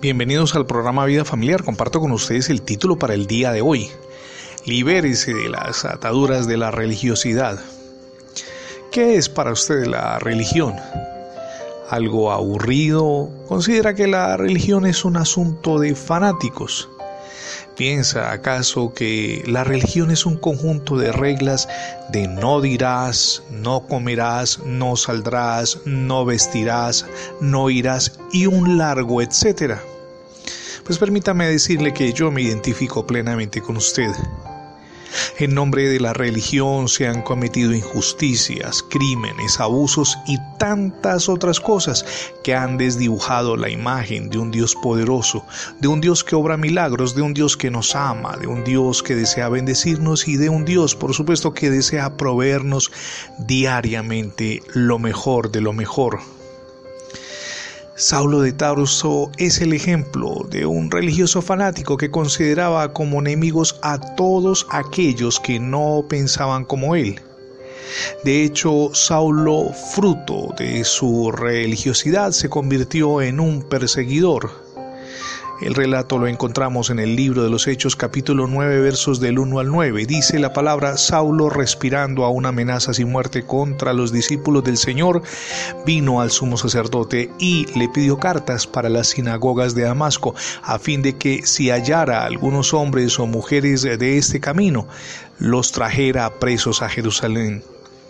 Bienvenidos al programa Vida Familiar. Comparto con ustedes el título para el día de hoy. Libérese de las ataduras de la religiosidad. ¿Qué es para usted la religión? ¿Algo aburrido? ¿Considera que la religión es un asunto de fanáticos? ¿Piensa acaso que la religión es un conjunto de reglas de no dirás, no comerás, no saldrás, no vestirás, no irás y un largo etcétera? Pues permítame decirle que yo me identifico plenamente con usted. En nombre de la religión se han cometido injusticias, crímenes, abusos y tantas otras cosas que han desdibujado la imagen de un Dios poderoso, de un Dios que obra milagros, de un Dios que nos ama, de un Dios que desea bendecirnos y de un Dios, por supuesto, que desea proveernos diariamente lo mejor de lo mejor. Saulo de Tarso es el ejemplo de un religioso fanático que consideraba como enemigos a todos aquellos que no pensaban como él. De hecho, Saulo, fruto de su religiosidad, se convirtió en un perseguidor el relato lo encontramos en el libro de los Hechos capítulo 9 versos del 1 al 9. Dice la palabra Saulo respirando aún amenazas y muerte contra los discípulos del Señor, vino al sumo sacerdote y le pidió cartas para las sinagogas de Damasco, a fin de que si hallara algunos hombres o mujeres de este camino, los trajera presos a Jerusalén.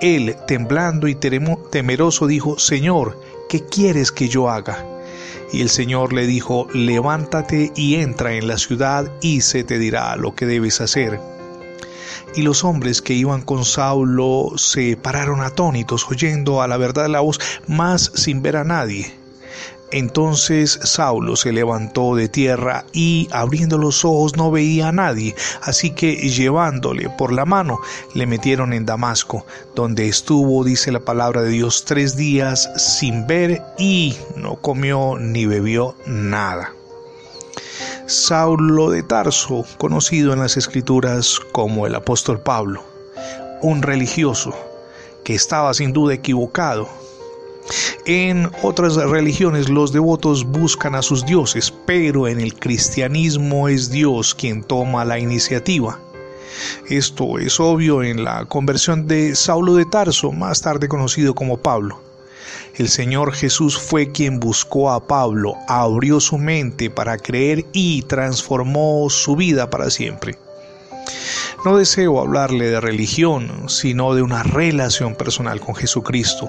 Él, temblando y temeroso, dijo, Señor, ¿qué quieres que yo haga? Y el Señor le dijo, levántate y entra en la ciudad y se te dirá lo que debes hacer. Y los hombres que iban con Saulo se pararon atónitos, oyendo a la verdad la voz, mas sin ver a nadie. Entonces Saulo se levantó de tierra y abriendo los ojos no veía a nadie, así que llevándole por la mano le metieron en Damasco, donde estuvo, dice la palabra de Dios, tres días sin ver y no comió ni bebió nada. Saulo de Tarso, conocido en las escrituras como el apóstol Pablo, un religioso que estaba sin duda equivocado, en otras religiones los devotos buscan a sus dioses, pero en el cristianismo es Dios quien toma la iniciativa. Esto es obvio en la conversión de Saulo de Tarso, más tarde conocido como Pablo. El Señor Jesús fue quien buscó a Pablo, abrió su mente para creer y transformó su vida para siempre. No deseo hablarle de religión, sino de una relación personal con Jesucristo,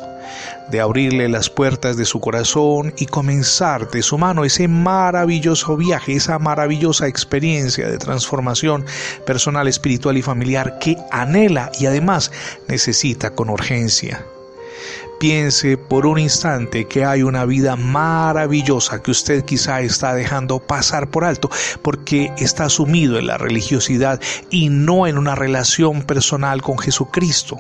de abrirle las puertas de su corazón y comenzar de su mano ese maravilloso viaje, esa maravillosa experiencia de transformación personal, espiritual y familiar que anhela y además necesita con urgencia. Piense por un instante que hay una vida maravillosa que usted quizá está dejando pasar por alto porque está sumido en la religiosidad y no en una relación personal con Jesucristo.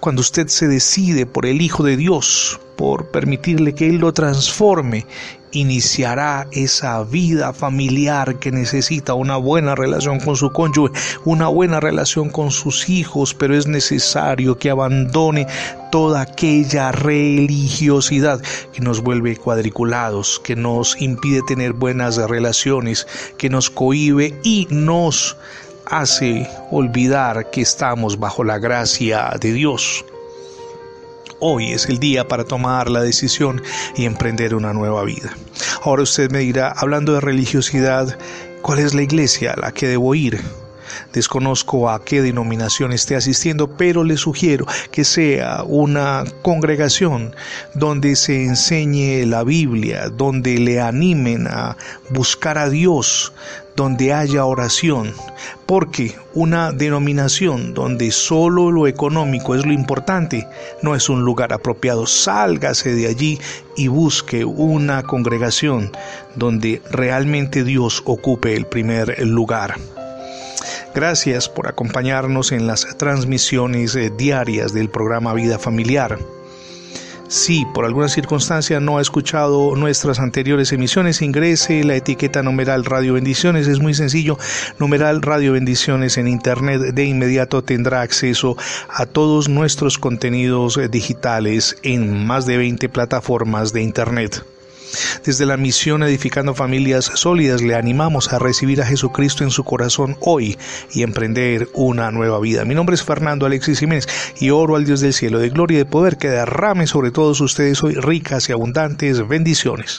Cuando usted se decide por el Hijo de Dios, por permitirle que Él lo transforme, iniciará esa vida familiar que necesita una buena relación con su cónyuge, una buena relación con sus hijos, pero es necesario que abandone toda aquella religiosidad que nos vuelve cuadriculados, que nos impide tener buenas relaciones, que nos cohibe y nos hace olvidar que estamos bajo la gracia de Dios. Hoy es el día para tomar la decisión y emprender una nueva vida. Ahora usted me dirá, hablando de religiosidad, ¿cuál es la iglesia a la que debo ir? Desconozco a qué denominación esté asistiendo, pero le sugiero que sea una congregación donde se enseñe la Biblia, donde le animen a buscar a Dios, donde haya oración, porque una denominación donde solo lo económico es lo importante no es un lugar apropiado. Sálgase de allí y busque una congregación donde realmente Dios ocupe el primer lugar. Gracias por acompañarnos en las transmisiones eh, diarias del programa Vida Familiar. Si por alguna circunstancia no ha escuchado nuestras anteriores emisiones, ingrese la etiqueta numeral Radio Bendiciones. Es muy sencillo. Numeral Radio Bendiciones en Internet. De inmediato tendrá acceso a todos nuestros contenidos eh, digitales en más de 20 plataformas de Internet. Desde la misión Edificando Familias Sólidas le animamos a recibir a Jesucristo en su corazón hoy y emprender una nueva vida. Mi nombre es Fernando Alexis Jiménez y oro al Dios del cielo de gloria y de poder que derrame sobre todos ustedes hoy ricas y abundantes bendiciones.